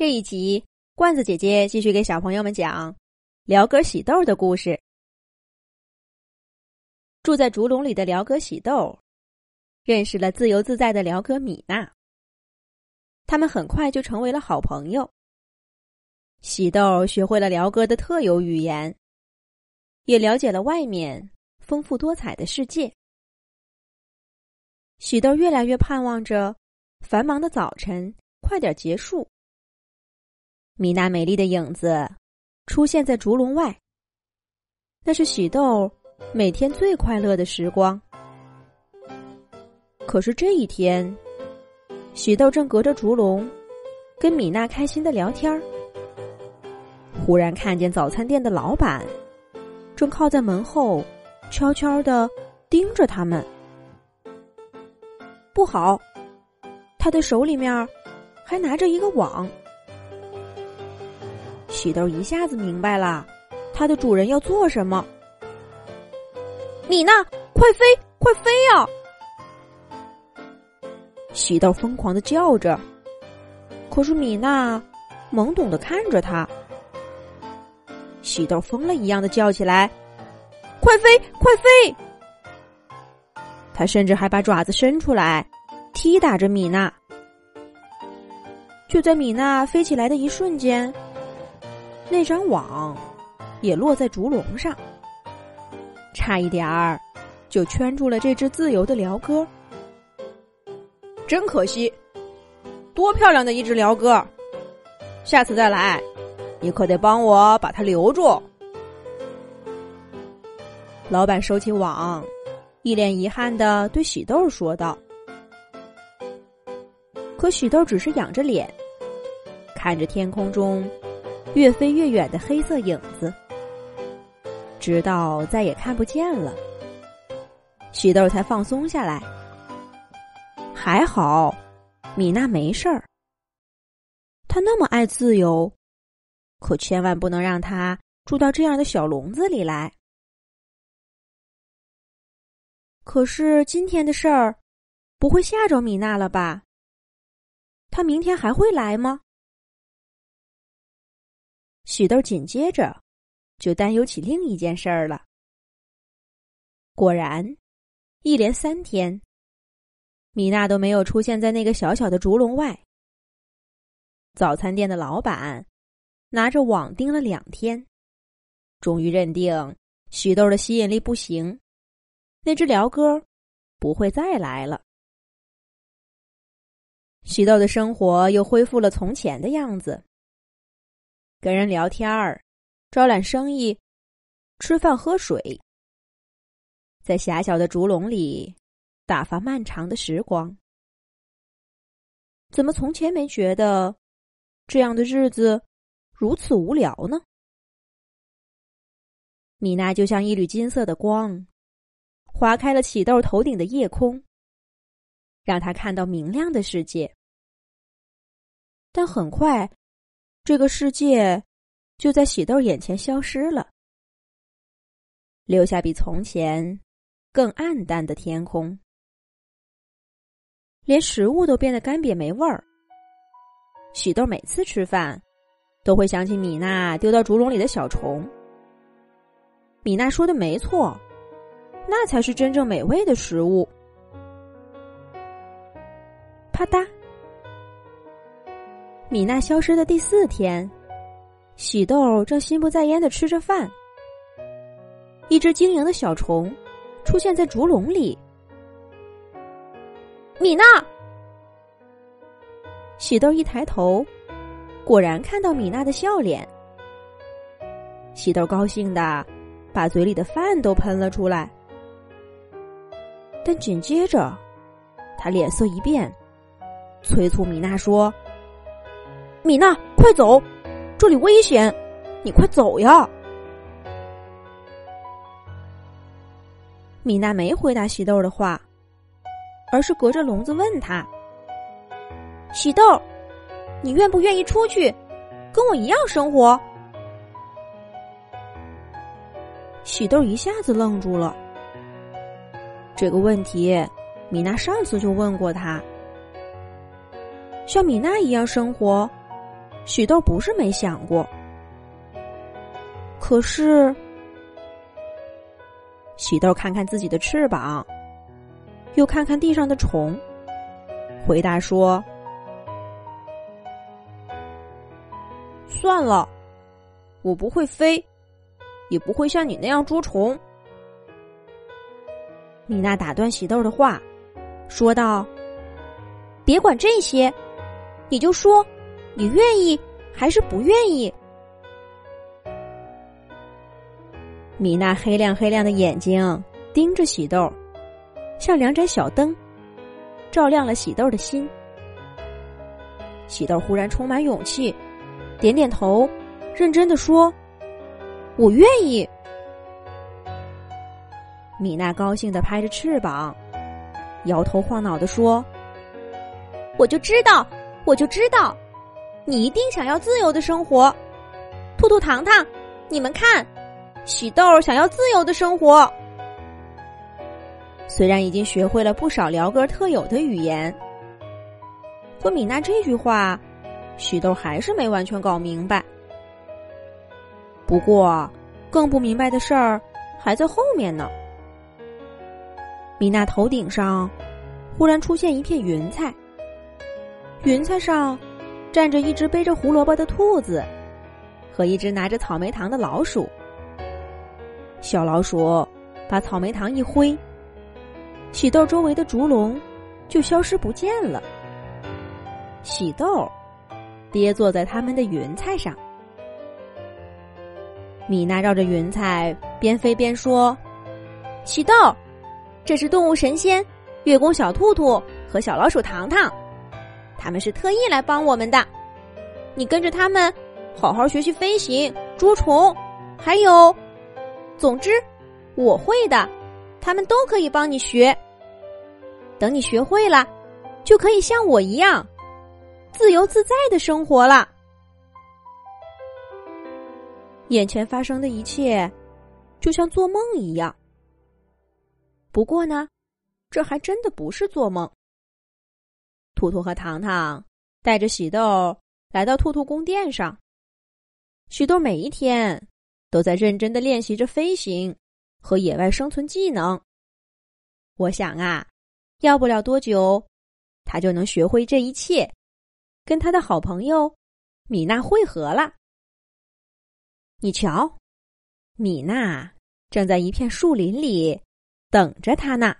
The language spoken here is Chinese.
这一集，罐子姐姐继续给小朋友们讲辽哥喜豆的故事。住在竹笼里的辽哥喜豆，认识了自由自在的辽哥米娜。他们很快就成为了好朋友。喜豆学会了辽哥的特有语言，也了解了外面丰富多彩的世界。喜豆越来越盼望着繁忙的早晨快点结束。米娜美丽的影子出现在竹笼外。那是喜豆每天最快乐的时光。可是这一天，喜豆正隔着竹笼跟米娜开心的聊天儿，忽然看见早餐店的老板正靠在门后，悄悄的盯着他们。不好，他的手里面还拿着一个网。喜豆一下子明白了，它的主人要做什么。米娜，快飞，快飞呀！喜豆疯狂的叫着，可是米娜懵懂的看着他。喜豆疯了一样的叫起来：“快飞，快飞！”他甚至还把爪子伸出来，踢打着米娜。就在米娜飞起来的一瞬间。那张网也落在竹笼上，差一点儿就圈住了这只自由的鹩哥。真可惜，多漂亮的一只鹩哥！下次再来，你可得帮我把它留住。老板收起网，一脸遗憾的对喜豆说道。可喜豆只是仰着脸，看着天空中。越飞越远的黑色影子，直到再也看不见了，许豆才放松下来。还好，米娜没事儿。她那么爱自由，可千万不能让她住到这样的小笼子里来。可是今天的事儿，不会吓着米娜了吧？她明天还会来吗？许豆紧接着就担忧起另一件事儿了。果然，一连三天，米娜都没有出现在那个小小的竹笼外。早餐店的老板拿着网盯了两天，终于认定许豆的吸引力不行，那只鹩哥不会再来了。许豆的生活又恢复了从前的样子。跟人聊天儿，招揽生意，吃饭喝水，在狭小的竹笼里打发漫长的时光。怎么从前没觉得这样的日子如此无聊呢？米娜就像一缕金色的光，划开了起豆头顶的夜空，让他看到明亮的世界。但很快。这个世界就在喜豆眼前消失了，留下比从前更暗淡的天空，连食物都变得干瘪没味儿。喜豆每次吃饭都会想起米娜丢到竹笼里的小虫。米娜说的没错，那才是真正美味的食物。啪嗒。米娜消失的第四天，喜豆正心不在焉的吃着饭。一只晶莹的小虫出现在竹笼里。米娜，喜豆一抬头，果然看到米娜的笑脸。喜豆高兴的把嘴里的饭都喷了出来，但紧接着，他脸色一变，催促米娜说。米娜，快走！这里危险，你快走呀！米娜没回答喜豆的话，而是隔着笼子问他：“喜豆，你愿不愿意出去，跟我一样生活？”喜豆一下子愣住了。这个问题，米娜上次就问过他。像米娜一样生活。喜豆不是没想过，可是喜豆看看自己的翅膀，又看看地上的虫，回答说：“算了，我不会飞，也不会像你那样捉虫。”米娜打断喜豆的话，说道：“别管这些，你就说。”你愿意还是不愿意？米娜黑亮黑亮的眼睛盯着喜豆，像两盏小灯，照亮了喜豆的心。喜豆忽然充满勇气，点点头，认真的说：“我愿意。”米娜高兴的拍着翅膀，摇头晃脑的说：“我就知道，我就知道。”你一定想要自由的生活，兔兔糖糖，你们看，喜豆想要自由的生活。虽然已经学会了不少辽哥特有的语言，可米娜这句话，许豆还是没完全搞明白。不过，更不明白的事儿还在后面呢。米娜头顶上忽然出现一片云彩，云彩上。站着一只背着胡萝卜的兔子，和一只拿着草莓糖的老鼠。小老鼠把草莓糖一挥，喜豆周围的竹笼就消失不见了。喜豆跌坐在他们的云彩上。米娜绕着云彩边飞边说：“喜豆，这是动物神仙月宫小兔兔和小老鼠糖糖。”他们是特意来帮我们的，你跟着他们，好好学习飞行、捉虫，还有，总之，我会的，他们都可以帮你学。等你学会了，就可以像我一样，自由自在的生活了。眼前发生的一切，就像做梦一样。不过呢，这还真的不是做梦。兔兔和糖糖带着喜豆来到兔兔宫殿上。喜豆每一天都在认真的练习着飞行和野外生存技能。我想啊，要不了多久，他就能学会这一切，跟他的好朋友米娜会合了。你瞧，米娜正在一片树林里等着他呢。